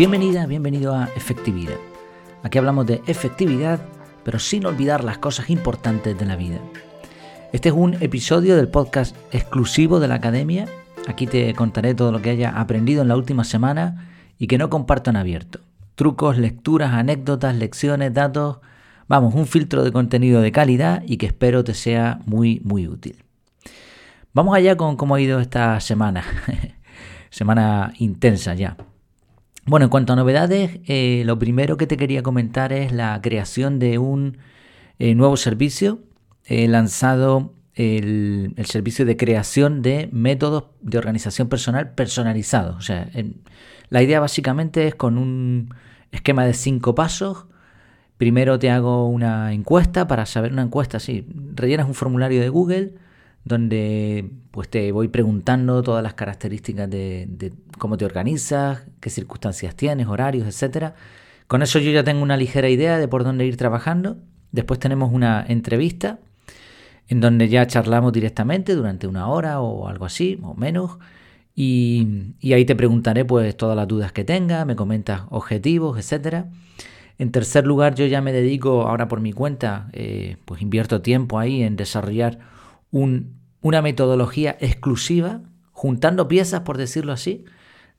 Bienvenida, bienvenido a Efectividad. Aquí hablamos de efectividad, pero sin olvidar las cosas importantes de la vida. Este es un episodio del podcast exclusivo de la Academia. Aquí te contaré todo lo que haya aprendido en la última semana y que no comparto en abierto. Trucos, lecturas, anécdotas, lecciones, datos. Vamos, un filtro de contenido de calidad y que espero te sea muy, muy útil. Vamos allá con cómo ha ido esta semana. semana intensa ya. Bueno, en cuanto a novedades, eh, lo primero que te quería comentar es la creación de un eh, nuevo servicio. He lanzado el, servicio de creación de métodos de organización personal personalizados. O sea, la idea básicamente es con un esquema de cinco pasos. Primero te hago una encuesta para saber una encuesta, sí, rellenas un formulario de Google donde pues te voy preguntando todas las características de, cómo te organizas, qué circunstancias tienes, horarios, etc. Con eso yo ya tengo una ligera idea de por dónde ir trabajando. Después tenemos una entrevista en donde ya charlamos directamente durante una hora o algo así, o menos. Y, ahí te preguntaré pues todas las dudas que tengas, me comentas objetivos, etc. En tercer lugar, yo ya me dedico ahora por mi cuenta, eh, pues invierto tiempo ahí en desarrollar una metodología exclusiva, juntando piezas, por decirlo así,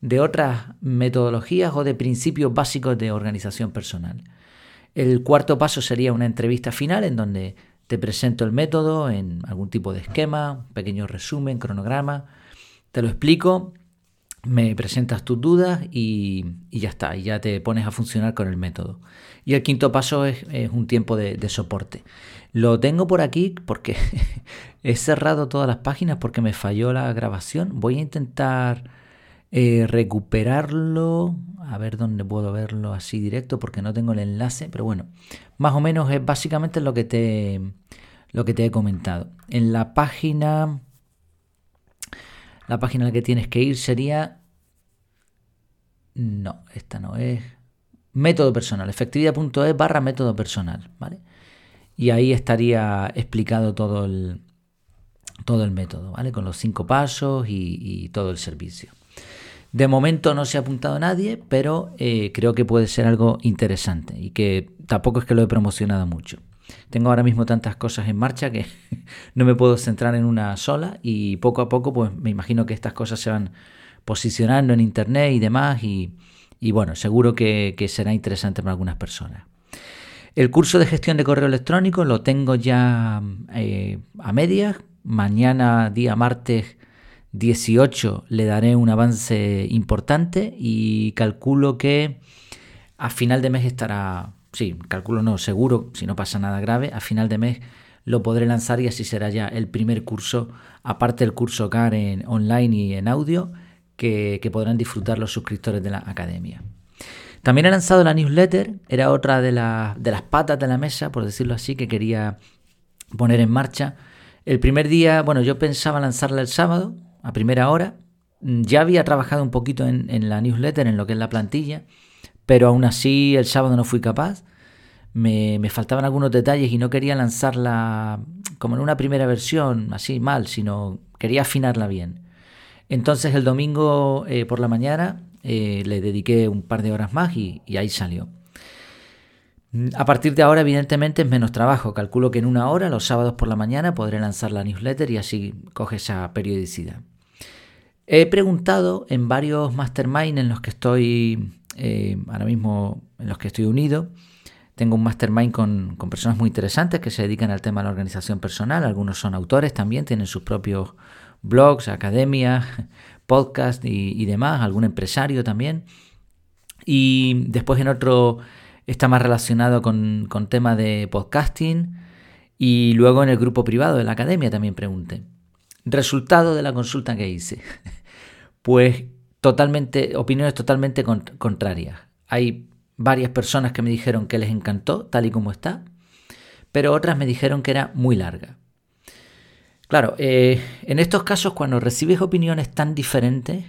de otras metodologías o de principios básicos de organización personal. El cuarto paso sería una entrevista final en donde te presento el método en algún tipo de esquema, pequeño resumen, cronograma, te lo explico, me presentas tus dudas y, ya está, y ya te pones a funcionar con el método. Y el quinto paso es, un tiempo de, soporte. Lo tengo por aquí porque he cerrado todas las páginas porque me falló la grabación. Voy a intentar eh, recuperarlo. A ver dónde puedo verlo así directo porque no tengo el enlace. Pero bueno, más o menos es básicamente lo que te, lo que te he comentado. En la página... La página a la que tienes que ir sería... No, esta no es. Método personal. Efectividad.es barra método personal. ¿Vale? Y ahí estaría explicado todo el, todo el método, ¿vale? Con los cinco pasos y, todo el servicio. De momento no se ha apuntado nadie, pero eh, creo que puede ser algo interesante y que tampoco es que lo he promocionado mucho. Tengo ahora mismo tantas cosas en marcha que no me puedo centrar en una sola y poco a poco pues me imagino que estas cosas se van posicionando en internet y demás y, bueno, seguro que será interesante para algunas personas. El curso de gestión de correo electrónico lo tengo ya eh, a medias. Mañana, día martes 18, le daré un avance importante y calculo que a final de mes estará, sí, calculo no, seguro, si no pasa nada grave, a final de mes lo podré lanzar y así será ya el primer curso, aparte del curso CAR en online y en audio, que podrán disfrutar los suscriptores de la academia. También he lanzado la newsletter, era otra de, de las patas de la mesa, por decirlo así, que quería poner en marcha. El primer día, bueno, yo pensaba lanzarla el sábado, a primera hora. Ya había trabajado un poquito en, la newsletter, en lo que es la plantilla, pero aún así el sábado no fui capaz. Me, me, faltaban algunos detalles y no quería lanzarla como en una primera versión, así mal, sino quería afinarla bien. Entonces el domingo eh, por la mañana eh, le dediqué un par de horas más y, ahí salió. A partir de ahora, evidentemente, es menos trabajo. Calculo que en una hora, los sábados por la mañana, podré lanzar la newsletter y así coge esa periodicidad. He preguntado en varios mastermind en los que estoy eh, ahora mismo, en los que estoy unido. Tengo un mastermind con, con, personas muy interesantes que se dedican al tema de la organización personal. Algunos son autores también, tienen sus propios blogs, academias, podcast y, demás, algún empresario también. Y después en otro está más relacionado con, con temas de podcasting. Y luego en el grupo privado de la academia también pregunté. Resultado de la consulta que hice. Pues totalmente, opiniones totalmente contrarias. Hay varias personas que me dijeron que les encantó tal y como está, pero otras me dijeron que era muy larga. Claro, eh, en estos casos cuando recibes opiniones tan diferentes,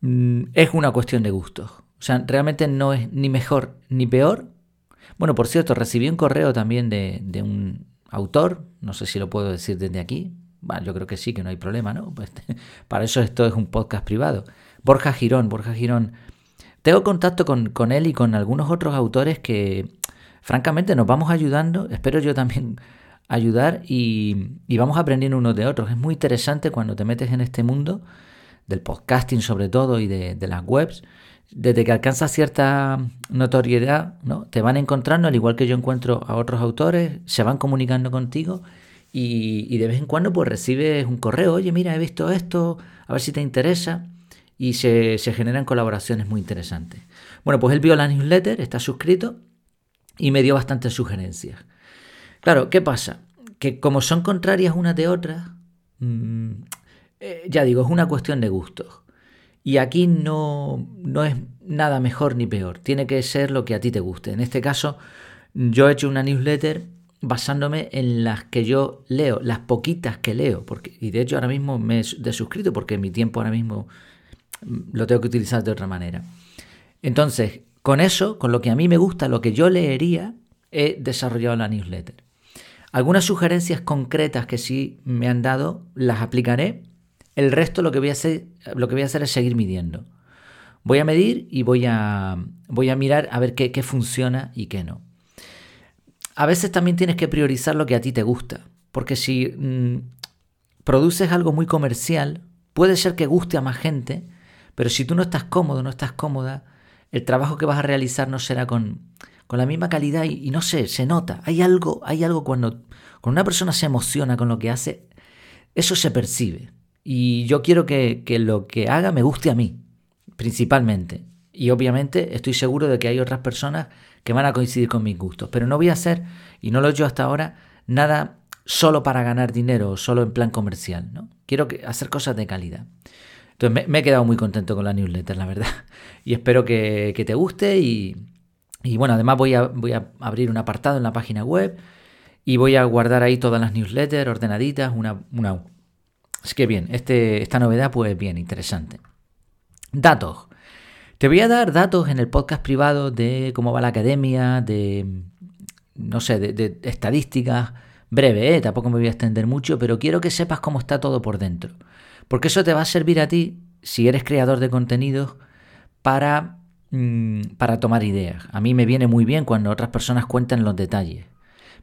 mm, es una cuestión de gustos. O sea, realmente no es ni mejor ni peor. Bueno, por cierto, recibí un correo también de, un autor, no sé si lo puedo decir desde aquí. Bueno, yo creo que sí, que no hay problema, ¿no? Pues, para eso esto es un podcast privado. Borja Girón, Borja Girón. tengo contacto con, con él y con algunos otros autores que, francamente, nos vamos ayudando. Espero yo también ayudar y, vamos aprendiendo unos de otros. Es muy interesante cuando te metes en este mundo del podcasting sobre todo y de, las webs. Desde que alcanzas cierta notoriedad, ¿no? te van encontrando, al igual que yo encuentro a otros autores, se van comunicando contigo y, de vez en cuando pues recibes un correo, oye, mira, he visto esto, a ver si te interesa y se generan colaboraciones muy interesantes. Bueno, pues él vio la newsletter, está suscrito y me dio bastantes sugerencias. Claro, ¿qué pasa? Que como son contrarias unas de otras, mm, eh, ya digo, es una cuestión de gustos. Y aquí no, no es nada mejor ni peor, tiene que ser lo que a ti te guste. En este caso, yo he hecho una newsletter basándome en las que yo leo, las poquitas que leo, porque, y de hecho ahora mismo me he desuscrito porque mi tiempo ahora mismo mm, lo tengo que utilizar de otra manera. Entonces, con eso, con lo que a mí me gusta, lo que yo leería, he desarrollado la newsletter. Algunas sugerencias concretas que sí me han dado las aplicaré. El resto lo que voy a hacer, lo que voy a hacer es seguir midiendo. Voy a medir y voy a, voy a mirar a ver qué, funciona y qué no. A veces también tienes que priorizar lo que a ti te gusta, porque si mm, produces algo muy comercial, puede ser que guste a más gente, pero si tú no estás cómodo, no estás cómoda, el trabajo que vas a realizar no será con, con la misma calidad y, no sé, se nota. Hay algo, hay algo cuando, cuando una persona se emociona con lo que hace, eso se percibe. Y yo quiero que, lo que haga me guste a mí, principalmente. Y obviamente estoy seguro de que hay otras personas que van a coincidir con mis gustos. Pero no voy a hacer, y no lo he hecho hasta ahora, nada solo para ganar dinero o solo en plan comercial. ¿no? Quiero hacer cosas de calidad. Entonces me, he quedado muy contento con la newsletter, la verdad. Y espero que, que te guste y, y bueno, además voy a, voy a abrir un apartado en la página web y voy a guardar ahí todas las newsletters ordenaditas, una, una. Es que bien, este, esta novedad pues bien, interesante. Datos. Te voy a dar datos en el podcast privado de cómo va la academia, de, no sé, de, estadísticas. Breve, ¿eh? tampoco me voy a extender mucho, pero quiero que sepas cómo está todo por dentro. Porque eso te va a servir a ti, si eres creador de contenidos, para Mm, para tomar ideas. A mí me viene muy bien cuando otras personas cuentan los detalles.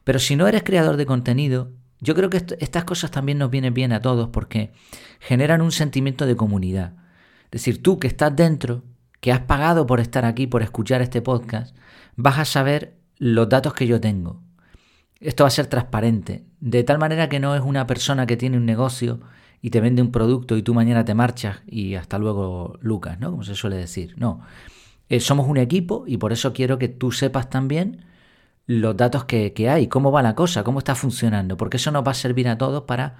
Pero si no eres creador de contenido, yo creo que estas cosas también nos vienen bien a todos porque generan un sentimiento de comunidad. Es decir, tú que estás dentro, que has pagado por estar aquí, por escuchar este podcast, vas a saber los datos que yo tengo. Esto va a ser transparente, de tal manera que no es una persona que tiene un negocio y te vende un producto y tú mañana te marchas y hasta luego Lucas, ¿no? Como se suele decir. No, eh, somos un equipo y por eso quiero que tú sepas también los datos que, hay, cómo va la cosa, cómo está funcionando, porque eso nos va a servir a todos para,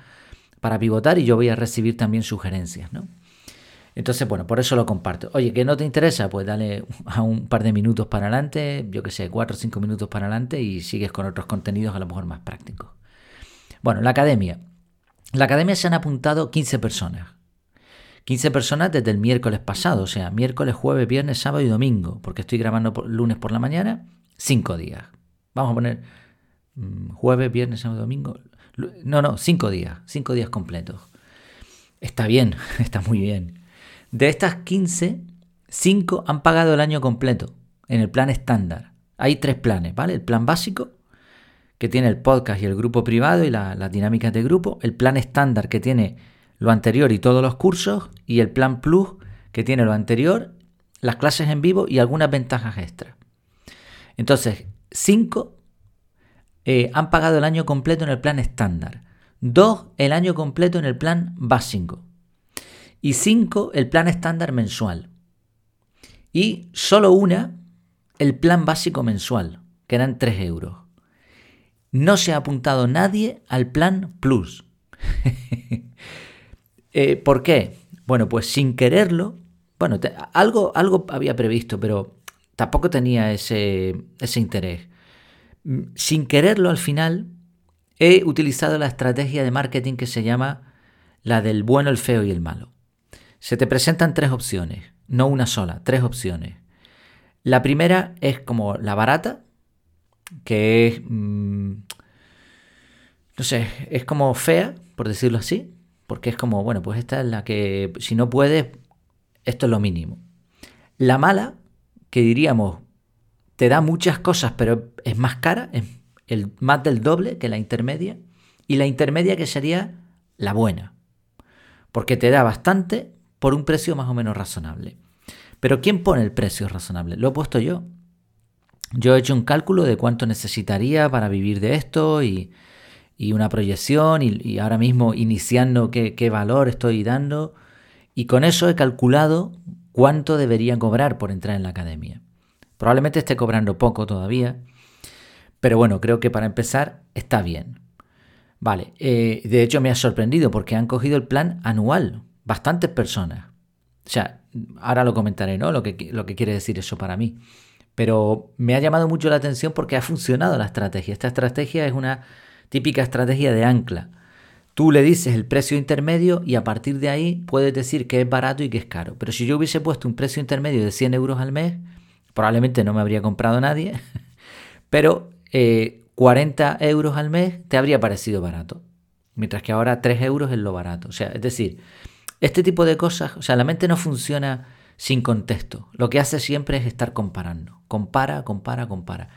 para pivotar y yo voy a recibir también sugerencias, ¿no? Entonces, bueno, por eso lo comparto. Oye, que no te interesa, pues dale a un par de minutos para adelante, yo que sé, cuatro o cinco minutos para adelante y sigues con otros contenidos a lo mejor más prácticos. Bueno, la academia. La academia se han apuntado 15 personas. 15 personas desde el miércoles pasado, o sea, miércoles, jueves, viernes, sábado y domingo, porque estoy grabando lunes por la mañana, 5 días. Vamos a poner mm, jueves, viernes, sábado domingo. No, no, 5 días, 5 días completos. Está bien, está muy bien. De estas 15, 5 han pagado el año completo en el plan estándar. Hay tres planes, ¿vale? El plan básico, que tiene el podcast y el grupo privado y las dinámicas de grupo. El plan estándar, que tiene lo anterior y todos los cursos, y el plan Plus, que tiene lo anterior, las clases en vivo y algunas ventajas extras. Entonces, 5 eh, han pagado el año completo en el plan estándar, 2 el año completo en el plan básico y 5 el plan estándar mensual. Y solo una el plan básico mensual, que eran 3 euros. No se ha apuntado nadie al plan Plus. Eh, ¿Por qué? Bueno, pues sin quererlo, bueno, algo, algo había previsto, pero tampoco tenía ese, ese interés. Mm, sin quererlo al final, he utilizado la estrategia de marketing que se llama la del bueno, el feo y el malo. Se te presentan tres opciones, no una sola, tres opciones. La primera es como la barata, que es, mm, no sé, es como fea, por decirlo así, porque es como, bueno, pues esta es la que, si no puedes, esto es lo mínimo. La mala que diríamos, te da muchas cosas, pero es más cara, es el, más del doble que la intermedia, y la intermedia que sería la buena, porque te da bastante por un precio más o menos razonable. Pero ¿quién pone el precio razonable? Lo he puesto yo. Yo he hecho un cálculo de cuánto necesitaría para vivir de esto y, una proyección y, ahora mismo iniciando qué, qué valor estoy dando. Y con eso he calculado cuánto debería cobrar por entrar en la academia. Probablemente esté cobrando poco todavía, pero bueno, creo que para empezar está bien. Vale, eh, de hecho me ha sorprendido porque han cogido el plan anual, bastantes personas. O sea, ahora lo comentaré, ¿no? Lo que, lo que quiere decir eso para mí. Pero me ha llamado mucho la atención porque ha funcionado la estrategia. Esta estrategia es una típica estrategia de ancla. Tú le dices el precio intermedio y a partir de ahí puedes decir que es barato y que es caro. Pero si yo hubiese puesto un precio intermedio de 100 euros al mes, probablemente no me habría comprado nadie. Pero 40 eh, euros al mes te habría parecido barato. Mientras que ahora 3 euros es lo barato. O sea, es decir, este tipo de cosas, o sea, la mente no funciona sin contexto. Lo que hace siempre es estar comparando. Compara, compara, compara.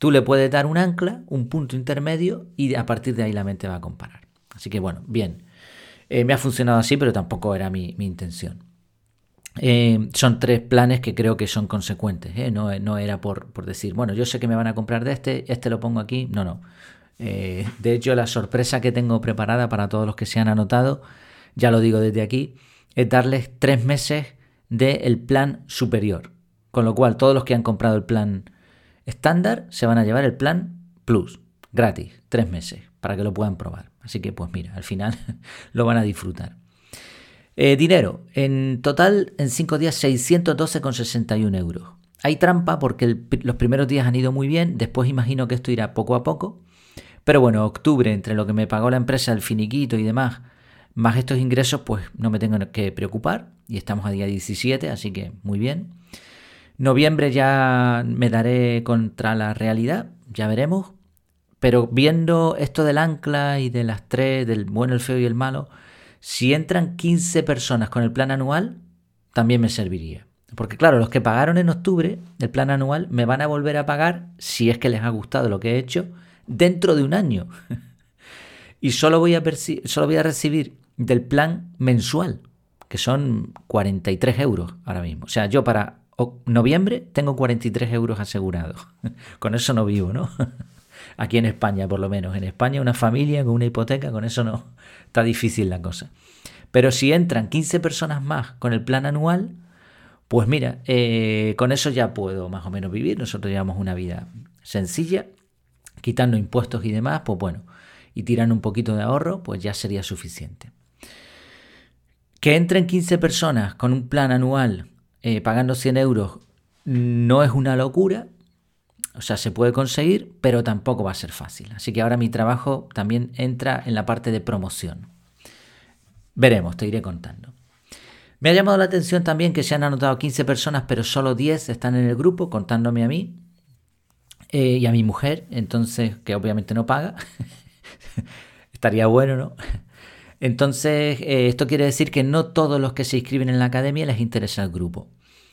Tú le puedes dar un ancla, un punto intermedio y a partir de ahí la mente va a comparar. Así que bueno, bien. Eh, me ha funcionado así, pero tampoco era mi, intención. Eh, son tres planes que creo que son consecuentes. ¿eh? No, era por, decir, bueno, yo sé que me van a comprar de este, este lo pongo aquí. No, no. de hecho, la sorpresa que tengo preparada para todos los que se han anotado, ya lo digo desde aquí, es darles tres meses del plan superior. Con lo cual, todos los que han comprado el plan estándar se van a llevar el plan plus, gratis, tres meses, para que lo puedan probar. Así que, pues mira, al final lo van a disfrutar. Eh, dinero, en total, en cinco días, 612,61 euros. Hay trampa porque los primeros días han ido muy bien, después imagino que esto irá poco a poco. Pero bueno, octubre, entre lo que me pagó la empresa, el finiquito y demás, más estos ingresos, pues no me tengo que preocupar. Y estamos a día 17, así que muy bien. Noviembre ya me daré contra la realidad, ya veremos. Pero viendo esto del ancla y de las tres, del bueno, el feo y el malo, si entran 15 personas con el plan anual, también me serviría. Porque claro, los que pagaron en octubre el plan anual me van a volver a pagar, si es que les ha gustado lo que he hecho, dentro de un año. y solo voy a, solo voy a recibir del plan mensual, que son 43 euros ahora mismo. O sea, yo para noviembre tengo 43 euros asegurados. con eso no vivo, ¿no? Aquí en España, por lo menos. En España, una familia con una hipoteca, con eso no. Está difícil la cosa. Pero si entran 15 personas más con el plan anual, pues mira, eh, con eso ya puedo más o menos vivir. Nosotros llevamos una vida sencilla, quitando impuestos y demás, pues bueno, y tirando un poquito de ahorro, pues ya sería suficiente. Que entren 15 personas con un plan anual eh, pagando 100 euros no es una locura, o sea, se puede conseguir, pero tampoco va a ser fácil. Así que ahora mi trabajo también entra en la parte de promoción. Veremos, te iré contando. Me ha llamado la atención también que se han anotado 15 personas, pero solo 10 están en el grupo, contándome a mí eh, y a mi mujer, entonces, que obviamente no paga. Estaría bueno, ¿no? Entonces, eh, esto quiere decir que no todos los que se inscriben en la academia les interesa el grupo.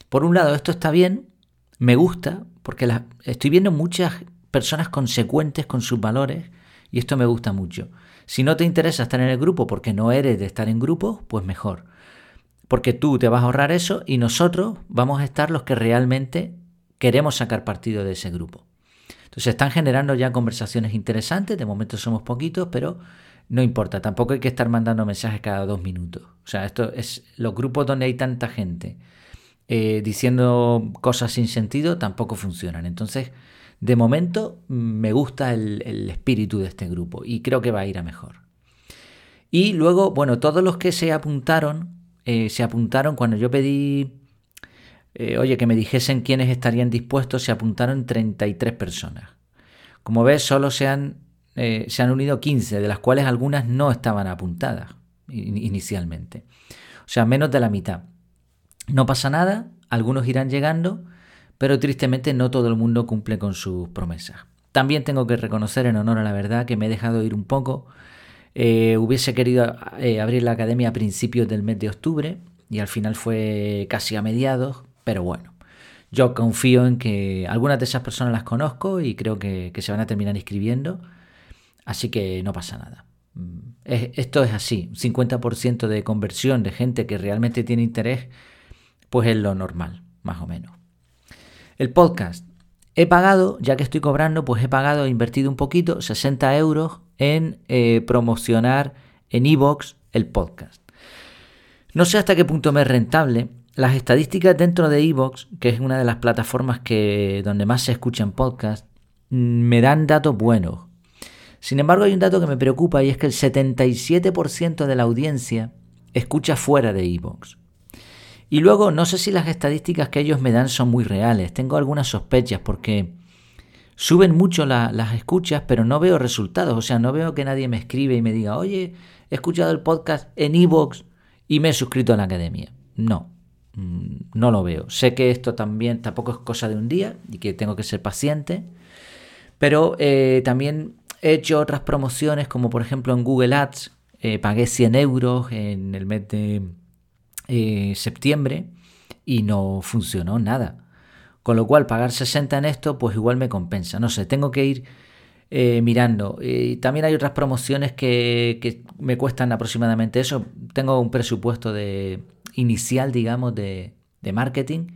Por un lado, esto está bien, me gusta, porque estoy viendo muchas personas consecuentes con sus valores y esto me gusta mucho. Si no te interesa estar en el grupo porque no eres de estar en grupo, pues mejor. Porque tú te vas a ahorrar eso y nosotros vamos a estar los que realmente queremos sacar partido de ese grupo. Entonces están generando ya conversaciones interesantes, de momento somos poquitos, pero no importa, tampoco hay que estar mandando mensajes cada dos minutos. O sea, esto es los grupos donde hay tanta gente eh, diciendo cosas sin sentido tampoco funcionan. Entonces, de momento me gusta el, espíritu de este grupo y creo que va a ir a mejor. Y luego, bueno, todos los que se apuntaron, eh, se apuntaron cuando yo pedí, eh, oye, que me dijesen quiénes estarían dispuestos, se apuntaron 33 personas. Como ves, solo se han eh, se han unido 15, de las cuales algunas no estaban apuntadas inicialmente. O sea, menos de la mitad. No pasa nada, algunos irán llegando, pero tristemente no todo el mundo cumple con sus promesas. También tengo que reconocer en honor a la verdad que me he dejado ir un poco. Eh, hubiese querido eh, abrir la academia a principios del mes de octubre y al final fue casi a mediados, pero bueno, yo confío en que algunas de esas personas las conozco y creo que, se van a terminar inscribiendo, así que no pasa nada. Mm, esto es así, 50% de conversión de gente que realmente tiene interés, pues es lo normal, más o menos. El podcast. He pagado, ya que estoy cobrando, pues he pagado, he invertido un poquito, 60 euros en eh, promocionar en iVoox el podcast. No sé hasta qué punto me es rentable. Las estadísticas dentro de iVoox, que es una de las plataformas que, donde más se escuchan podcasts, mm, me dan datos buenos. Sin embargo, hay un dato que me preocupa y es que el 77% de la audiencia escucha fuera de iVoox. Y luego no sé si las estadísticas que ellos me dan son muy reales. Tengo algunas sospechas porque suben mucho las escuchas, pero no veo resultados. O sea, no veo que nadie me escribe y me diga, oye, he escuchado el podcast en Evox y me he suscrito a la academia. No, mm, no lo veo. Sé que esto también tampoco es cosa de un día y que tengo que ser paciente, pero eh, también he hecho otras promociones, como por ejemplo en Google Ads, eh, pagué 100 euros en el mes de eh, septiembre y no funcionó nada. Con lo cual, pagar 60 en esto, pues igual me compensa. No sé, tengo que ir eh, mirando. Y también hay otras promociones que, me cuestan aproximadamente eso. Tengo un presupuesto de inicial, digamos, de, marketing,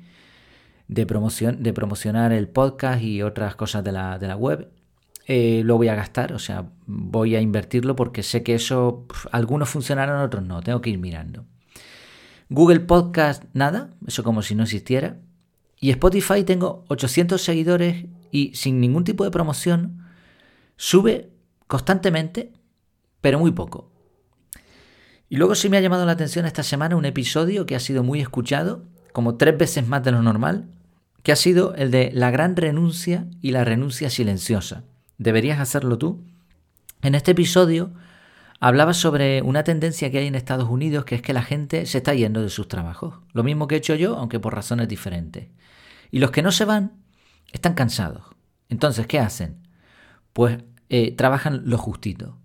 de, promoción, de promocionar el podcast y otras cosas de la, de la web. Eh, lo voy a gastar, o sea, voy a invertirlo porque sé que eso, algunos funcionarán, otros no, tengo que ir mirando. Google Podcast, nada, eso como si no existiera. Y Spotify tengo 800 seguidores y sin ningún tipo de promoción sube constantemente, pero muy poco. Y luego sí me ha llamado la atención esta semana un episodio que ha sido muy escuchado, como tres veces más de lo normal, que ha sido el de la gran renuncia y la renuncia silenciosa. ¿Deberías hacerlo tú? En este episodio hablaba sobre una tendencia que hay en Estados Unidos, que es que la gente se está yendo de sus trabajos. Lo mismo que he hecho yo, aunque por razones diferentes. Y los que no se van están cansados. Entonces, ¿qué hacen? Pues eh, trabajan lo justito.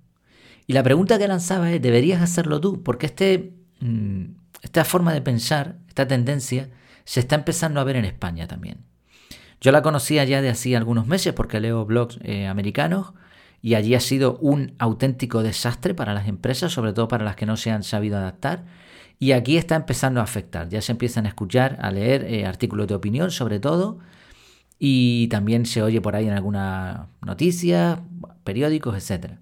Y la pregunta que lanzaba es, ¿deberías hacerlo tú? Porque este, mm, esta forma de pensar, esta tendencia, se está empezando a ver en España también. Yo la conocía ya de hacía algunos meses porque leo blogs eh, americanos y allí ha sido un auténtico desastre para las empresas, sobre todo para las que no se han sabido adaptar. Y aquí está empezando a afectar. Ya se empiezan a escuchar, a leer eh, artículos de opinión sobre todo. Y también se oye por ahí en alguna noticia, periódicos, etc.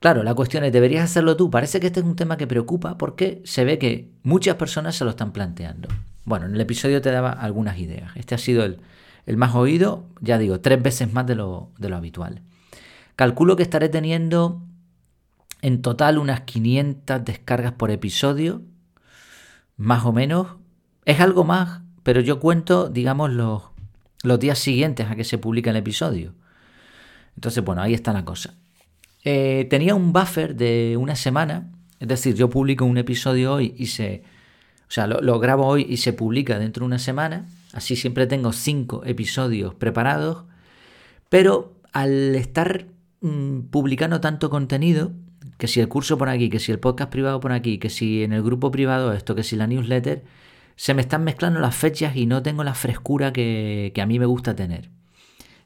Claro, la cuestión es, ¿deberías hacerlo tú? Parece que este es un tema que preocupa porque se ve que muchas personas se lo están planteando. Bueno, en el episodio te daba algunas ideas. Este ha sido el, el más oído, ya digo, tres veces más de lo, de lo habitual. Calculo que estaré teniendo en total unas 500 descargas por episodio, más o menos. Es algo más, pero yo cuento, digamos, los, los días siguientes a que se publica el episodio. Entonces, bueno, ahí está la cosa. Eh, tenía un buffer de una semana, es decir, yo publico un episodio hoy y se... O sea, lo, lo grabo hoy y se publica dentro de una semana. Así siempre tengo cinco episodios preparados. Pero al estar Mm, publicando tanto contenido, que si el curso por aquí, que si el podcast privado por aquí, que si en el grupo privado esto, que si la newsletter, se me están mezclando las fechas y no tengo la frescura que, que a mí me gusta tener.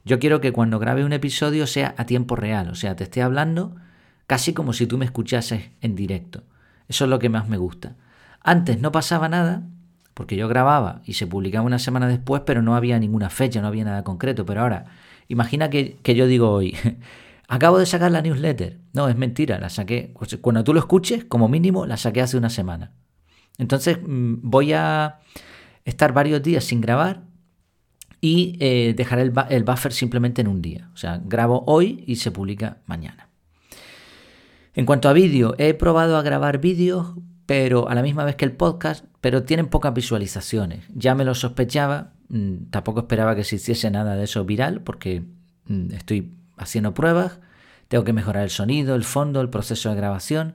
Yo quiero que cuando grabe un episodio sea a tiempo real, o sea, te esté hablando casi como si tú me escuchases en directo. Eso es lo que más me gusta. Antes no pasaba nada, porque yo grababa y se publicaba una semana después, pero no había ninguna fecha, no había nada concreto. Pero ahora, imagina que, que yo digo hoy, Acabo de sacar la newsletter. No, es mentira, la saqué. Pues, cuando tú lo escuches, como mínimo, la saqué hace una semana. Entonces mm, voy a estar varios días sin grabar y eh, dejar el, el buffer simplemente en un día. O sea, grabo hoy y se publica mañana. En cuanto a vídeo, he probado a grabar vídeos, pero a la misma vez que el podcast, pero tienen pocas visualizaciones. Ya me lo sospechaba, mm, tampoco esperaba que se hiciese nada de eso viral, porque mm, estoy haciendo pruebas, tengo que mejorar el sonido, el fondo, el proceso de grabación,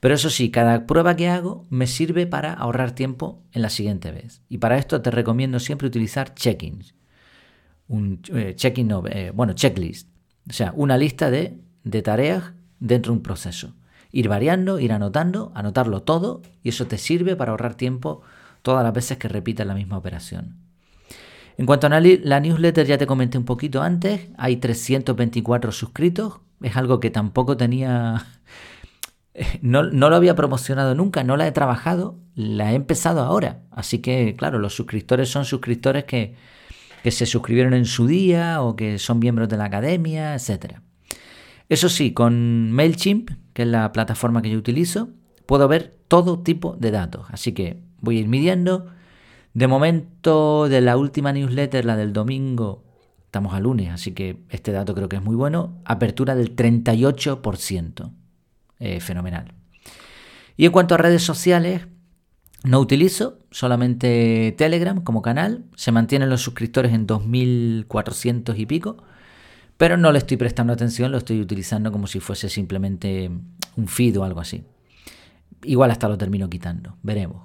pero eso sí, cada prueba que hago me sirve para ahorrar tiempo en la siguiente vez. Y para esto te recomiendo siempre utilizar check-ins. Un eh, check-in, eh, bueno, checklist. O sea, una lista de, de tareas dentro de un proceso. Ir variando, ir anotando, anotarlo todo y eso te sirve para ahorrar tiempo todas las veces que repitas la misma operación. En cuanto a la newsletter, ya te comenté un poquito antes, hay 324 suscritos, es algo que tampoco tenía, no, lo había promocionado nunca, no la he trabajado, la he empezado ahora. Así que, claro, los suscriptores son suscriptores que, que se suscribieron en su día o que son miembros de la academia, etc. Eso sí, con MailChimp, es la plataforma que yo utilizo, puedo ver todo tipo de datos. Así que voy a ir midiendo. De momento, de la última newsletter, la del domingo, estamos a lunes, así que este dato creo que es muy bueno. Apertura del 38%. Eh, fenomenal. Y en cuanto a redes sociales, no utilizo, solamente Telegram como canal. Se mantienen los suscriptores en 2.400 y pico. Pero no le estoy prestando atención, lo estoy utilizando como si fuese simplemente un feed o algo así. Igual hasta lo termino quitando, veremos.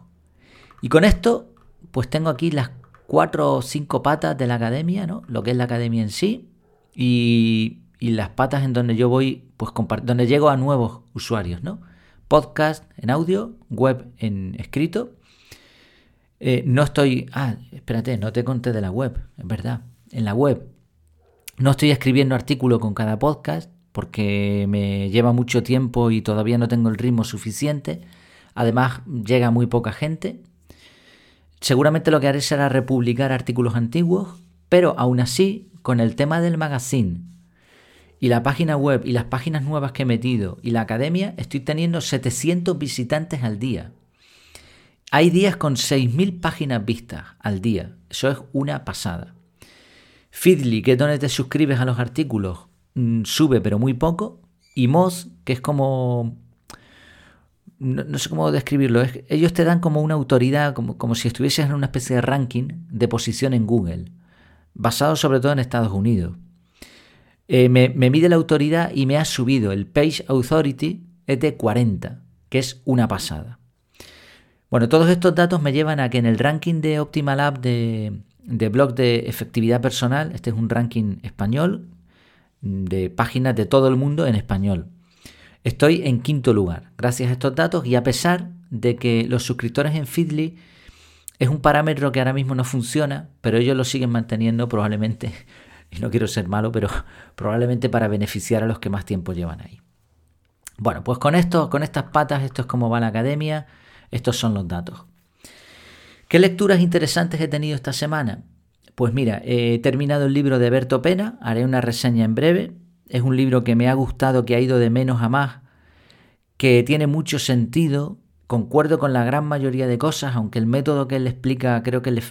Y con esto, pues tengo aquí las cuatro o cinco patas de la academia, ¿no? Lo que es la academia en sí. Y, las patas en donde yo voy, pues donde llego a nuevos usuarios, ¿no? Podcast en audio, web en escrito. Eh, no estoy. Ah, espérate, no te conté de la web, es verdad. En la web no estoy escribiendo artículo con cada podcast porque me lleva mucho tiempo y todavía no tengo el ritmo suficiente. Además, llega muy poca gente. Seguramente lo que haré será republicar artículos antiguos, pero aún así, con el tema del magazine y la página web y las páginas nuevas que he metido y la academia, estoy teniendo 700 visitantes al día. Hay días con 6.000 páginas vistas al día. Eso es una pasada. Feedly, que es donde te suscribes a los artículos, mm, sube pero muy poco. Y Moz, que es como... No, sé cómo describirlo. ellos te dan como una autoridad, como, como si estuvieses en una especie de ranking de posición en Google, basado sobre todo en Estados Unidos. Eh, me, me, mide la autoridad y me ha subido el Page Authority es de 40, que es una pasada. Bueno, todos estos datos me llevan a que en el ranking de Optimal App de, de blog de efectividad personal. Este es un ranking español de páginas de todo el mundo en español. Estoy en quinto lugar, gracias a estos datos y a pesar de que los suscriptores en Feedly es un parámetro que ahora mismo no funciona, pero ellos lo siguen manteniendo probablemente, y no quiero ser malo, pero probablemente para beneficiar a los que más tiempo llevan ahí. Bueno, pues con esto, con estas patas, esto es como va la academia, estos son los datos. ¿Qué lecturas interesantes he tenido esta semana? Pues mira, he terminado el libro de Berto Pena, haré una reseña en breve. Es un libro que me ha gustado, que ha ido de menos a más, que tiene mucho sentido, concuerdo con la gran mayoría de cosas, aunque el método que él explica creo que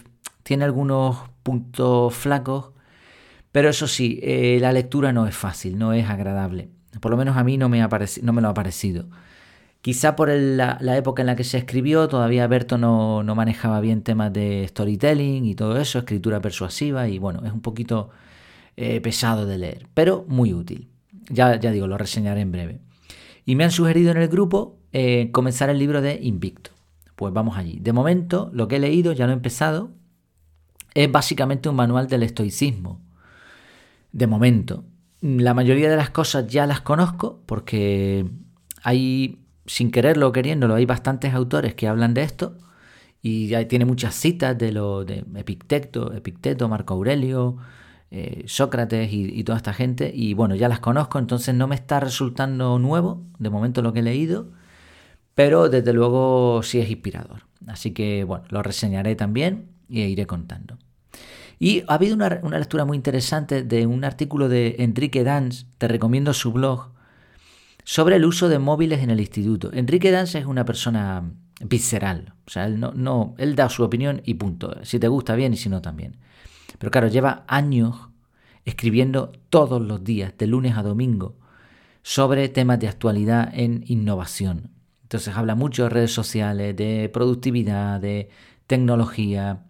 tiene algunos puntos flacos, pero eso sí, eh, la lectura no es fácil, no es agradable. Por lo menos a mí no me, ha no me lo ha parecido. Quizá por la, época en la que se escribió, todavía Berto no, manejaba bien temas de storytelling y todo eso, escritura persuasiva, y bueno, es un poquito eh, pesado de leer, pero muy útil. Ya, ya digo, lo reseñaré en breve. Y me han sugerido en el grupo eh, comenzar el libro de Invicto. Pues vamos allí. De momento, lo que he leído, ya lo he empezado, es básicamente un manual del estoicismo. De momento. La mayoría de las cosas ya las conozco porque hay sin quererlo o queriéndolo, hay bastantes autores que hablan de esto y tiene muchas citas de lo de Epicteto, Epicteto, Marco Aurelio, eh, Sócrates y, toda esta gente y bueno, ya las conozco, entonces no me está resultando nuevo de momento lo que he leído, pero desde luego sí es inspirador. Así que bueno, lo reseñaré también y iré contando. Y ha habido una, una lectura muy interesante de un artículo de Enrique Dans, te recomiendo su blog, sobre el uso de móviles en el instituto. Enrique Danza es una persona visceral, o sea, él, no, él da su opinión y punto. Si te gusta bien y si no también. Pero claro, lleva años escribiendo todos los días, de lunes a domingo, sobre temas de actualidad en innovación. Entonces habla mucho de redes sociales, de productividad, de tecnología.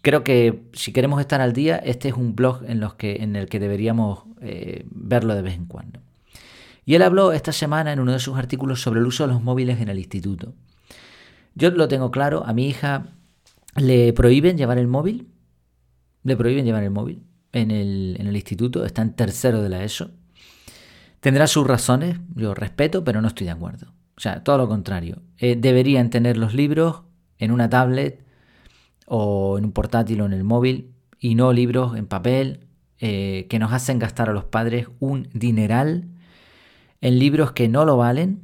Creo que si queremos estar al día, este es un blog en, los que, en el que deberíamos eh, verlo de vez en cuando. Y él habló esta semana en uno de sus artículos sobre el uso de los móviles en el instituto. Yo lo tengo claro, a mi hija le prohíben llevar el móvil, le prohíben llevar el móvil en el, en el instituto, está en tercero de la ESO. Tendrá sus razones, yo respeto, pero no estoy de acuerdo. O sea, todo lo contrario. Eh, deberían tener los libros en una tablet o en un portátil o en el móvil y no libros en papel eh, que nos hacen gastar a los padres un dineral en libros que no lo valen,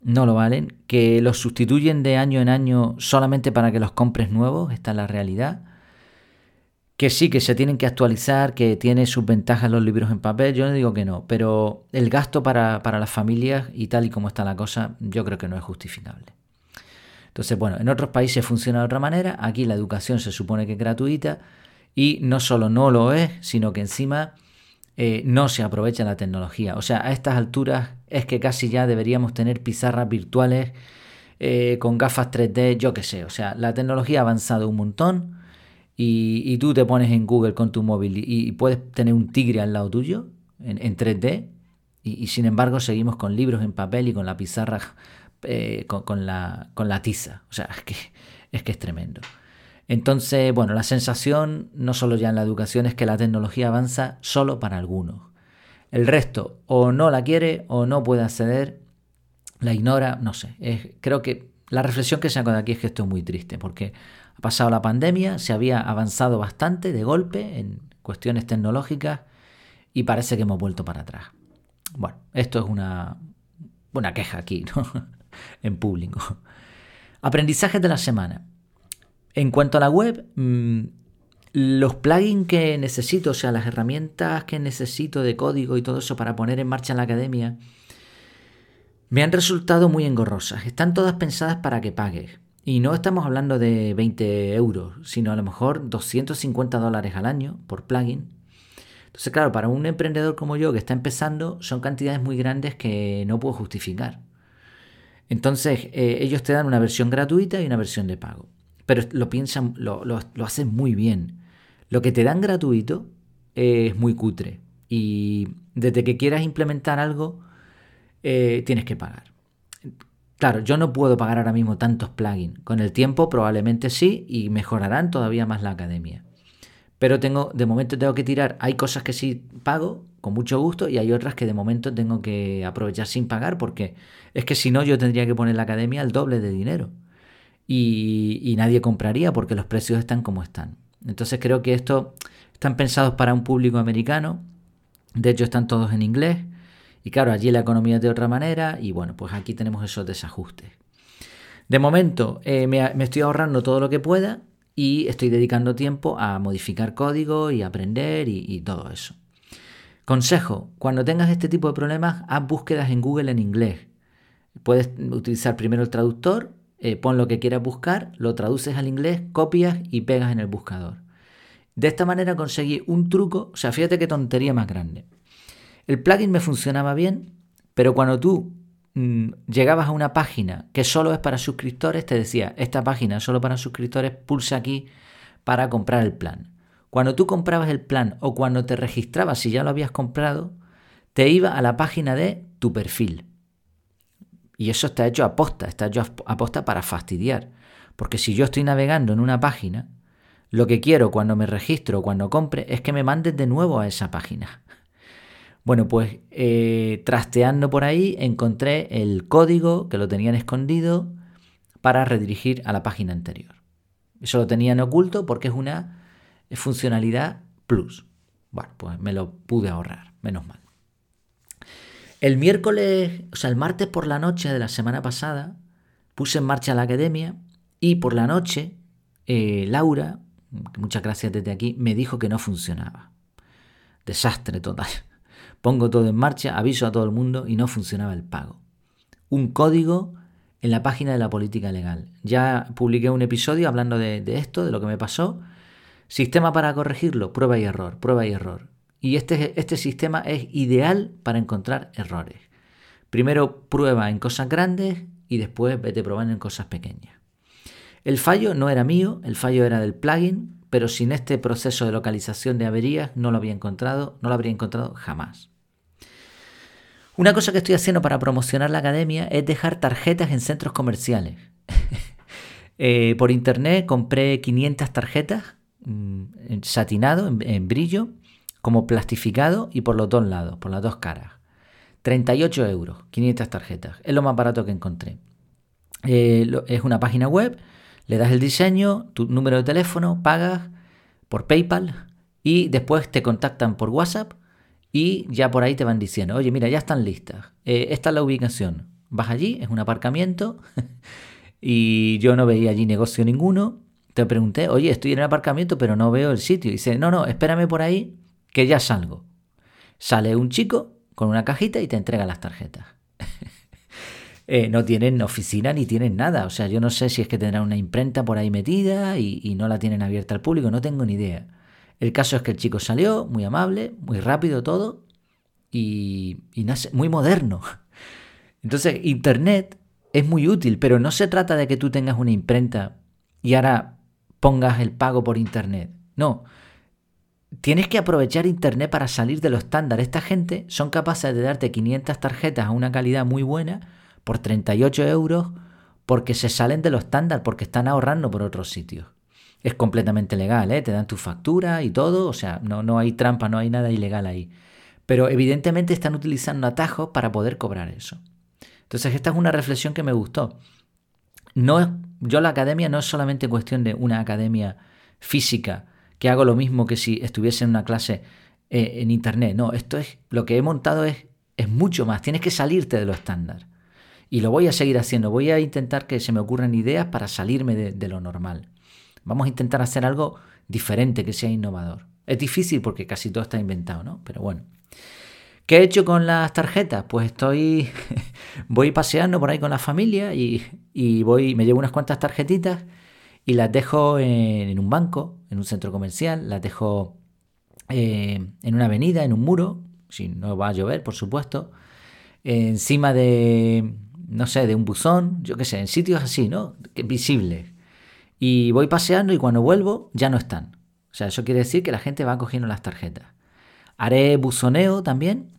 no lo valen, que los sustituyen de año en año solamente para que los compres nuevos, esta es la realidad. Que sí, que se tienen que actualizar, que tiene sus ventajas los libros en papel, yo no digo que no, pero el gasto para, para las familias y tal y como está la cosa, yo creo que no es justificable. Entonces, bueno, en otros países funciona de otra manera, aquí la educación se supone que es gratuita y no solo no lo es, sino que encima eh, no se aprovecha la tecnología. O sea, a estas alturas es que casi ya deberíamos tener pizarras virtuales eh, con gafas 3D, yo qué sé. O sea, la tecnología ha avanzado un montón y, tú te pones en Google con tu móvil y, puedes tener un tigre al lado tuyo en, 3D y, sin embargo seguimos con libros en papel y con la pizarra eh, con, la, tiza. O sea, es, que es tremendo. Entonces, bueno, la sensación, no solo ya en la educación, es que la tecnología avanza solo para algunos. El resto o no la quiere o no puede acceder, la ignora, no sé. creo que la reflexión que saco de aquí es que esto es muy triste, porque ha pasado la pandemia, se había avanzado bastante de golpe en cuestiones tecnológicas y parece que hemos vuelto para atrás. Bueno, esto es una, una queja aquí, ¿no? en público. Aprendizajes de la semana. En cuanto a la web, mm, los plugins que necesito, o sea, las herramientas que necesito de código y todo eso para poner en marcha la academia, me han resultado muy engorrosas. Están todas pensadas para que pagues. Y no estamos hablando de 20 euros, sino a lo mejor 250 dólares al año por plugin. Entonces, claro, para un emprendedor como yo que está empezando, son cantidades muy grandes que no puedo justificar. Entonces, eh, ellos te dan una versión gratuita y una versión de pago pero lo piensan, lo, hacen muy bien. Lo que te dan gratuito es muy cutre. Y desde que quieras implementar algo, eh, tienes que pagar. Claro, yo no puedo pagar ahora mismo tantos plugins. Con el tiempo probablemente sí y mejorarán todavía más la academia. Pero tengo, de momento tengo que tirar. Hay cosas que sí pago con mucho gusto y hay otras que de momento tengo que aprovechar sin pagar porque es que si no yo tendría que poner la academia el doble de dinero y, nadie compraría porque los precios están como están. Entonces creo que esto están pensados para un público americano, de hecho están todos en inglés y claro, allí la economía es de otra manera y bueno, pues aquí tenemos esos desajustes. De momento eh, me, estoy ahorrando todo lo que pueda y estoy dedicando tiempo a modificar código y aprender y, y todo eso. Consejo, cuando tengas este tipo de problemas, haz búsquedas en Google en inglés. Puedes utilizar primero el traductor eh, pon lo que quieras buscar, lo traduces al inglés, copias y pegas en el buscador. De esta manera conseguí un truco, o sea, fíjate qué tontería más grande. El plugin me funcionaba bien, pero cuando tú mm, llegabas a una página que solo es para suscriptores, te decía, esta página es solo para suscriptores, pulsa aquí para comprar el plan. Cuando tú comprabas el plan o cuando te registrabas, si ya lo habías comprado, te iba a la página de tu perfil. Y eso está hecho a posta, está hecho a posta para fastidiar. Porque si yo estoy navegando en una página, lo que quiero cuando me registro o cuando compre es que me mandes de nuevo a esa página. Bueno, pues eh, trasteando por ahí encontré el código que lo tenían escondido para redirigir a la página anterior. Eso lo tenían oculto porque es una funcionalidad plus. Bueno, pues me lo pude ahorrar, menos mal. El miércoles, o sea, el martes por la noche de la semana pasada, puse en marcha la academia y por la noche eh, Laura, muchas gracias desde aquí, me dijo que no funcionaba. Desastre total. Pongo todo en marcha, aviso a todo el mundo y no funcionaba el pago. Un código en la página de la política legal. Ya publiqué un episodio hablando de, de esto, de lo que me pasó. Sistema para corregirlo, prueba y error, prueba y error. Y este, este sistema es ideal para encontrar errores. Primero prueba en cosas grandes y después vete probando en cosas pequeñas. El fallo no era mío, el fallo era del plugin, pero sin este proceso de localización de averías no lo había encontrado, no lo habría encontrado jamás. Una cosa que estoy haciendo para promocionar la academia es dejar tarjetas en centros comerciales. Eh, por internet compré 500 tarjetas mm, satinado, en brillo, como plastificado y por los dos lados, por las dos caras. 38 euros, 500 tarjetas. Es lo más barato que encontré. Eh, es una página web, Le das el diseño, tu número de teléfono, pagas por PayPal y después te contactan por WhatsApp y ya por ahí te van diciendo, oye, mira, ya están listas, eh, esta es la ubicación. Vas allí, es un aparcamiento y yo no veía allí negocio ninguno. Te pregunté, oye, estoy en el aparcamiento pero no veo el sitio. Y dice, no, no, espérame por ahí que ya salgo. Sale un chico con una cajita y te entrega las tarjetas. Eh, no tienen oficina ni tienen nada. O sea, yo no sé si es que tendrán una imprenta por ahí metida y, no la tienen abierta al público, no tengo ni idea. El caso es que el chico salió, muy amable, muy rápido todo y, y muy moderno. Entonces, Internet es muy útil, pero no se trata de que tú tengas una imprenta y ahora pongas el pago por Internet. No, tienes que aprovechar Internet para salir de lo estándar. Esta gente son capaces de darte 500 tarjetas a una calidad muy buena por 38 euros porque se salen de lo estándar, porque están ahorrando por otros sitios. Es completamente legal, ¿eh? te dan tu factura y todo, o sea, no, no hay trampa, no hay nada ilegal ahí. Pero evidentemente están utilizando atajos para poder cobrar eso. Entonces esta es una reflexión que me gustó. No, yo la academia no es solamente cuestión de una academia física, que hago lo mismo que si estuviese en una clase eh, en internet. No, esto es lo que he montado es, es mucho más. Tienes que salirte de lo estándar. Y lo voy a seguir haciendo. Voy a intentar que se me ocurran ideas para salirme de, lo normal. Vamos a intentar hacer algo diferente, que sea innovador. Es difícil porque casi todo está inventado, ¿no? Pero bueno. ¿Qué he hecho con las tarjetas? Pues estoy. voy paseando por ahí con la familia y, voy. me llevo unas cuantas tarjetitas y las dejo en, un banco, en un centro comercial, las dejo eh, en una avenida, en un muro, si no va a llover, por supuesto, encima de, no sé, de un buzón, yo qué sé, en sitios así, ¿no? Visibles. Y voy paseando y cuando vuelvo ya no están. O sea, eso quiere decir que la gente va cogiendo las tarjetas. Haré buzoneo también.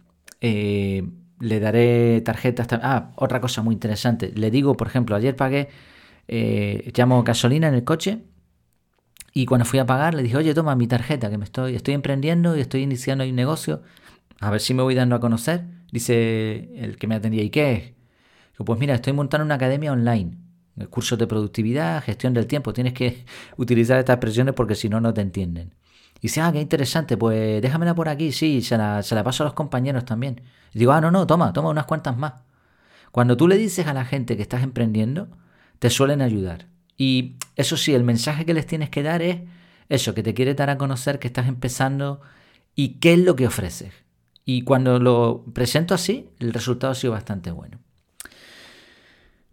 Eh, le daré tarjetas. Ah, otra cosa muy interesante. Le digo, por ejemplo, ayer pagué, eh, llamo gasolina en el coche y cuando fui a pagar le dije, oye, toma mi tarjeta, que me estoy, estoy emprendiendo y estoy iniciando un negocio. A ver si me voy dando a conocer. Dice el que me atendía, ¿y qué es? pues mira, estoy montando una academia online. Cursos de productividad, gestión del tiempo. Tienes que utilizar estas expresiones porque si no, no te entienden. Y dice, ah, qué interesante, pues déjamela por aquí, sí, se la, se la paso a los compañeros también. Y digo, ah, no, no, toma, toma unas cuantas más. Cuando tú le dices a la gente que estás emprendiendo, te suelen ayudar. Y eso sí, el mensaje que les tienes que dar es eso, que te quiere dar a conocer que estás empezando y qué es lo que ofreces. Y cuando lo presento así, el resultado ha sido bastante bueno.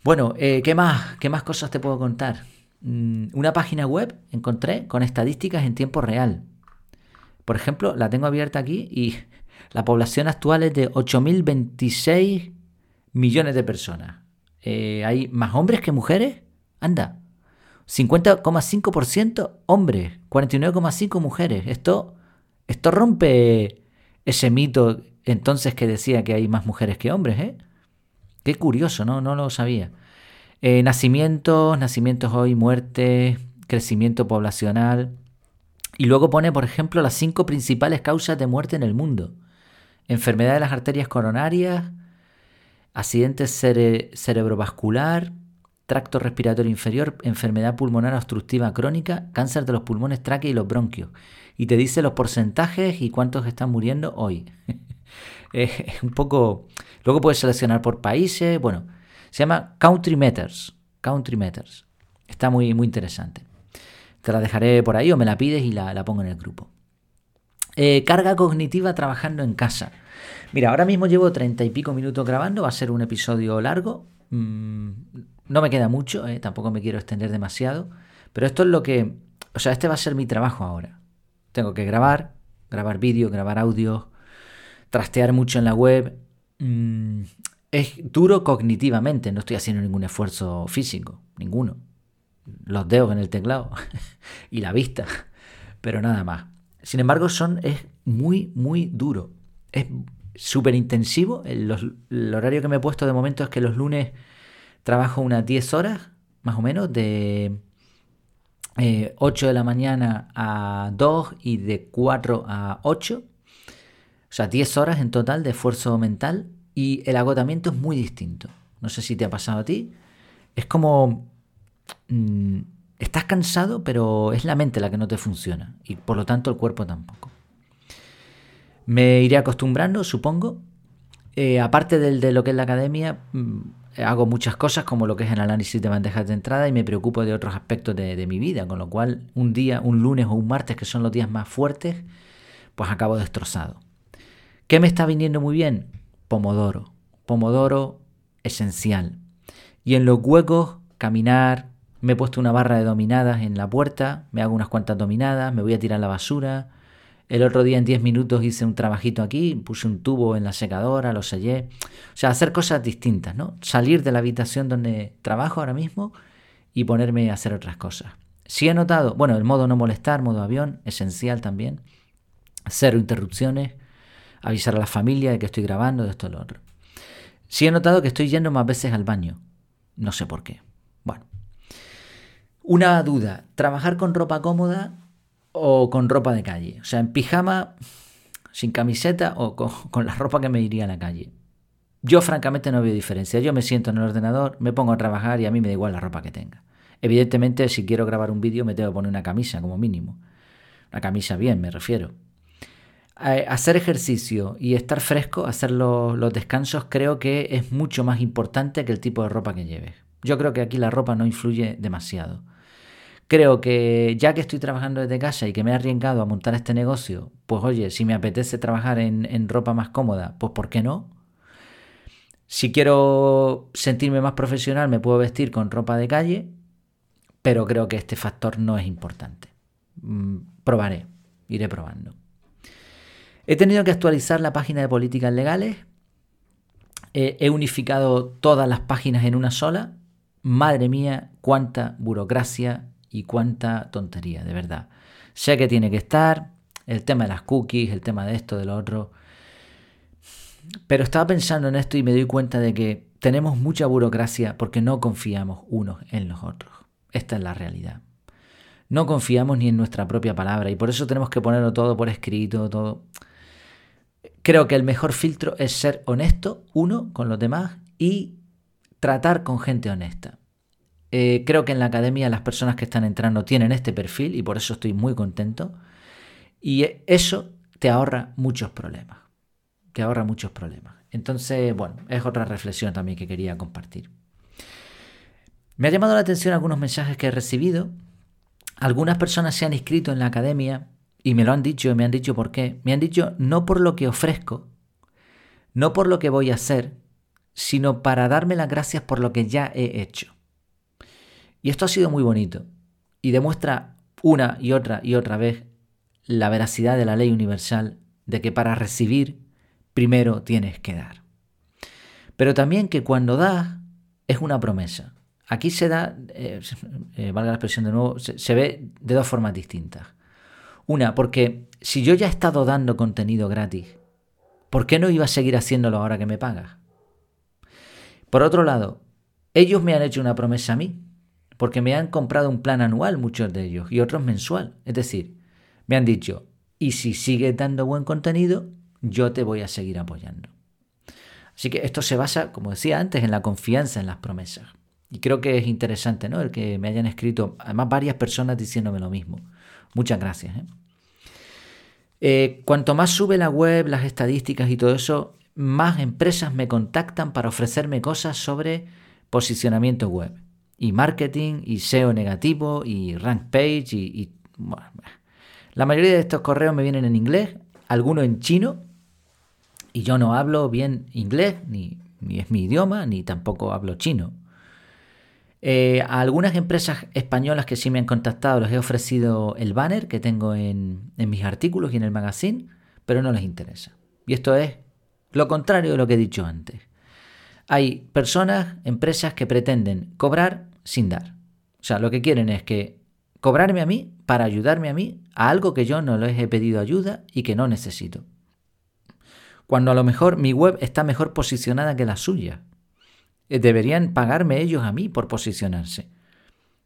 Bueno, eh, ¿qué más? ¿Qué más cosas te puedo contar? Mm, una página web encontré con estadísticas en tiempo real. Por ejemplo, la tengo abierta aquí y la población actual es de 8.026 millones de personas. Eh, hay más hombres que mujeres. Anda. 50,5% hombres, 49,5% mujeres. Esto, esto rompe ese mito entonces que decía que hay más mujeres que hombres, ¿eh? Qué curioso, ¿no? No lo sabía. Eh, nacimientos, nacimientos hoy, muerte, crecimiento poblacional. Y luego pone, por ejemplo, las cinco principales causas de muerte en el mundo. Enfermedad de las arterias coronarias, accidente cerebrovascular, tracto respiratorio inferior, enfermedad pulmonar obstructiva crónica, cáncer de los pulmones, tráquea y los bronquios. Y te dice los porcentajes y cuántos están muriendo hoy. es un poco... Luego puedes seleccionar por países, bueno, se llama Country Matters. Country Matters. Está muy, muy interesante. Te la dejaré por ahí o me la pides y la, pongo en el grupo. Eh, carga cognitiva trabajando en casa. Mira, ahora mismo llevo treinta y pico minutos grabando, va a ser un episodio largo. Mm, no me queda mucho, eh, tampoco me quiero extender demasiado. Pero esto es lo que... O sea, este va a ser mi trabajo ahora. Tengo que grabar, grabar vídeo, grabar audio, trastear mucho en la web. Mm, es duro cognitivamente, no estoy haciendo ningún esfuerzo físico, ninguno. Los dedos en el teclado y la vista, pero nada más. Sin embargo, son, es muy, muy duro. Es súper intensivo. El, horario que me he puesto de momento es que los lunes trabajo unas 10 horas, más o menos, de 8 eh, de la mañana a 2 y de 4 a 8. O sea, 10 horas en total de esfuerzo mental y el agotamiento es muy distinto. No sé si te ha pasado a ti. Es como... Mm, estás cansado, pero es la mente la que no te funciona y por lo tanto el cuerpo tampoco. Me iré acostumbrando, supongo. Eh, aparte de lo que es la academia, mm, hago muchas cosas como lo que es el análisis de bandejas de entrada y me preocupo de otros aspectos de, de mi vida, con lo cual un día, un lunes o un martes, que son los días más fuertes, pues acabo destrozado. ¿Qué me está viniendo muy bien? Pomodoro. Pomodoro esencial. Y en los huecos, caminar, me he puesto una barra de dominadas en la puerta, me hago unas cuantas dominadas, me voy a tirar la basura. El otro día en 10 minutos hice un trabajito aquí, puse un tubo en la secadora, lo sellé. O sea, hacer cosas distintas, ¿no? Salir de la habitación donde trabajo ahora mismo y ponerme a hacer otras cosas. Si he notado, bueno, el modo no molestar, modo avión, esencial también. Cero interrupciones, avisar a la familia de que estoy grabando, de esto y lo otro. Si he notado que estoy yendo más veces al baño. No sé por qué. Una duda, ¿trabajar con ropa cómoda o con ropa de calle? O sea, en pijama, sin camiseta o con, la ropa que me iría a la calle. Yo francamente no veo diferencia. Yo me siento en el ordenador, me pongo a trabajar y a mí me da igual la ropa que tenga. Evidentemente, si quiero grabar un vídeo me tengo que poner una camisa como mínimo. Una camisa bien, me refiero. hacer ejercicio y estar fresco, hacer los, los descansos, creo que es mucho más importante que el tipo de ropa que lleves. Yo creo que aquí la ropa no influye demasiado. Creo que ya que estoy trabajando desde casa y que me he arriesgado a montar este negocio, pues oye, si me apetece trabajar en, ropa más cómoda, pues ¿por qué no? Si quiero sentirme más profesional, me puedo vestir con ropa de calle, pero creo que este factor no es importante. Mm, probaré, iré probando. He tenido que actualizar la página de políticas legales. he unificado todas las páginas en una sola. Madre mía, cuánta burocracia y cuánta tontería, de verdad. Sé que tiene que estar, el tema de las cookies, el tema de esto, de lo otro. Pero estaba pensando en esto y me doy cuenta de que tenemos mucha burocracia porque no confiamos unos en los otros. Esta es la realidad. No confiamos ni en nuestra propia palabra y por eso tenemos que ponerlo todo por escrito, todo. Creo que el mejor filtro es ser honesto, uno, con los demás y tratar con gente honesta. Eh, creo que en la academia las personas que están entrando tienen este perfil y por eso estoy muy contento. Y eso te ahorra muchos problemas. Te ahorra muchos problemas. Entonces, bueno, es otra reflexión también que quería compartir. Me ha llamado la atención algunos mensajes que he recibido. Algunas personas se han inscrito en la academia y me lo han dicho y me han dicho por qué. Me han dicho no por lo que ofrezco, no por lo que voy a hacer, sino para darme las gracias por lo que ya he hecho. Y esto ha sido muy bonito y demuestra una y otra y otra vez la veracidad de la ley universal de que para recibir primero tienes que dar. Pero también que cuando das es una promesa. Aquí se da, eh, eh, valga la expresión de nuevo, se, se ve de dos formas distintas. Una, porque si yo ya he estado dando contenido gratis, ¿por qué no iba a seguir haciéndolo ahora que me pagas? Por otro lado, ellos me han hecho una promesa a mí, porque me han comprado un plan anual muchos de ellos y otros mensual. Es decir, me han dicho, y si sigues dando buen contenido, yo te voy a seguir apoyando. Así que esto se basa, como decía antes, en la confianza en las promesas. Y creo que es interesante, ¿no? El que me hayan escrito, además varias personas diciéndome lo mismo. Muchas gracias. ¿eh? Eh, cuanto más sube la web, las estadísticas y todo eso, más empresas me contactan para ofrecerme cosas sobre posicionamiento web y marketing y SEO negativo y rank page y, la mayoría de estos correos me vienen en inglés, algunos en chino y yo no hablo bien inglés ni, es mi idioma ni tampoco hablo chino. Eh, a algunas empresas españolas que sí me han contactado les he ofrecido el banner que tengo en, en mis artículos y en el magazine, pero no les interesa. Y esto es lo contrario de lo que he dicho antes. Hay personas, empresas que pretenden cobrar sin dar. O sea, lo que quieren es que cobrarme a mí para ayudarme a mí a algo que yo no les he pedido ayuda y que no necesito. Cuando a lo mejor mi web está mejor posicionada que la suya. Eh, deberían pagarme ellos a mí por posicionarse.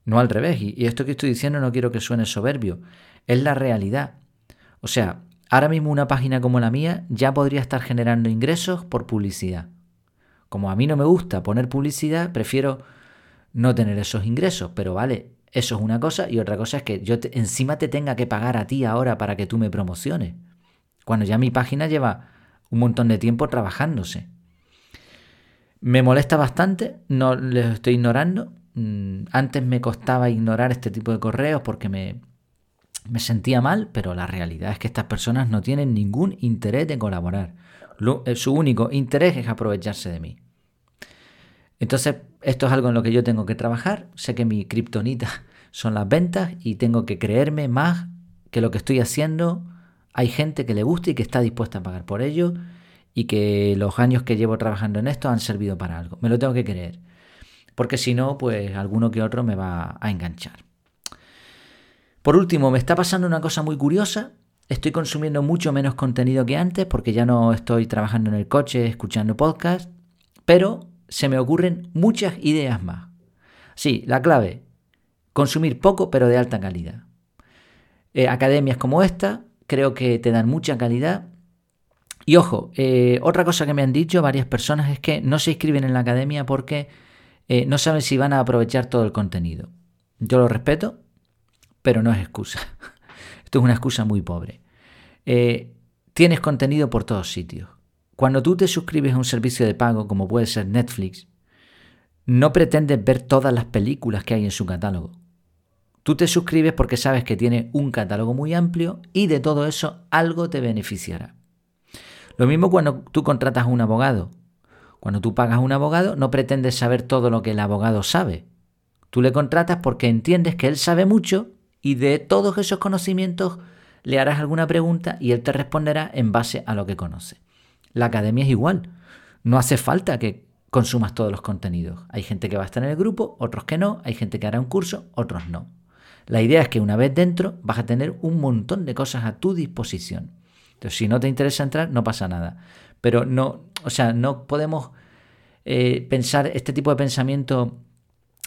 No al revés. Y esto que estoy diciendo no quiero que suene soberbio. Es la realidad. O sea, ahora mismo una página como la mía ya podría estar generando ingresos por publicidad. Como a mí no me gusta poner publicidad, prefiero no tener esos ingresos, pero vale, Eso es una cosa y otra cosa es que yo encima te tenga que pagar a ti ahora para que tú me promociones. Cuando ya mi página lleva un montón de tiempo trabajándose. Me molesta bastante, no les estoy ignorando. Mm, antes me costaba ignorar este tipo de correos porque me, me sentía mal, pero la realidad es que estas personas no tienen ningún interés de colaborar. Eh, su único interés es aprovecharse de mí. Entonces, esto es algo en lo que yo tengo que trabajar. Sé que mi kriptonita son las ventas y tengo que creerme más que lo que estoy haciendo. Hay gente que le gusta y que está dispuesta a pagar por ello y que los años que llevo trabajando en esto han servido para algo. Me lo tengo que creer. Porque si no, pues alguno que otro me va a enganchar. Por último, me está pasando una cosa muy curiosa. Estoy consumiendo mucho menos contenido que antes porque ya no estoy trabajando en el coche escuchando podcast, pero se me ocurren muchas ideas más. Sí, la clave, consumir poco pero de alta calidad. Eh, academias como esta creo que te dan mucha calidad. Y ojo, eh, otra cosa que me han dicho varias personas es que no se inscriben en la academia porque eh, no saben si van a aprovechar todo el contenido. Yo lo respeto, pero no es excusa. Esto es una excusa muy pobre. Tienes contenido por todos sitios. Cuando tú te suscribes a un servicio de pago, como puede ser Netflix, no pretendes ver todas las películas que hay en su catálogo. Tú te suscribes porque sabes que tiene un catálogo muy amplio y de todo eso algo te beneficiará. Lo mismo cuando tú contratas a un abogado. Cuando tú pagas a un abogado no pretendes saber todo lo que el abogado sabe. Tú le contratas porque entiendes que él sabe mucho y de todos esos conocimientos le harás alguna pregunta y él te responderá en base a lo que conoce. La academia es igual. No hace falta que consumas todos los contenidos. Hay gente que va a estar en el grupo, otros que no, hay gente que hará un curso, otros no. La idea es que una vez dentro vas a tener un montón de cosas a tu disposición. Entonces, si no te interesa entrar, no pasa nada. Pero no, o sea, no podemos eh, pensar este tipo de pensamiento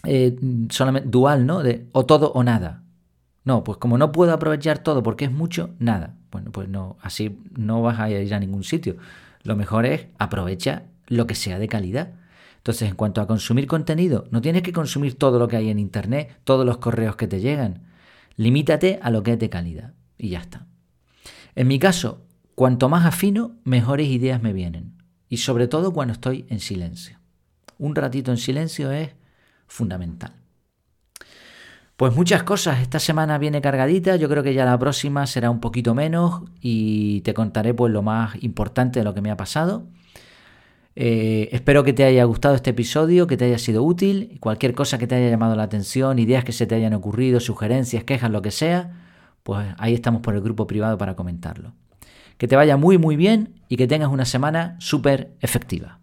eh, solamente dual, ¿no? De o todo o nada. No, pues como no puedo aprovechar todo porque es mucho, nada. Bueno, pues no, así no vas a ir a ningún sitio. Lo mejor es aprovecha lo que sea de calidad. Entonces, en cuanto a consumir contenido, no tienes que consumir todo lo que hay en internet, todos los correos que te llegan. Limítate a lo que es de calidad y ya está. En mi caso, cuanto más afino, mejores ideas me vienen. Y sobre todo cuando estoy en silencio. Un ratito en silencio es fundamental. Pues muchas cosas, esta semana viene cargadita, yo creo que ya la próxima será un poquito menos y te contaré pues lo más importante de lo que me ha pasado. Eh, espero que te haya gustado este episodio, que te haya sido útil, cualquier cosa que te haya llamado la atención, ideas que se te hayan ocurrido, sugerencias, quejas, lo que sea, pues ahí estamos por el grupo privado para comentarlo. Que te vaya muy muy bien y que tengas una semana súper efectiva.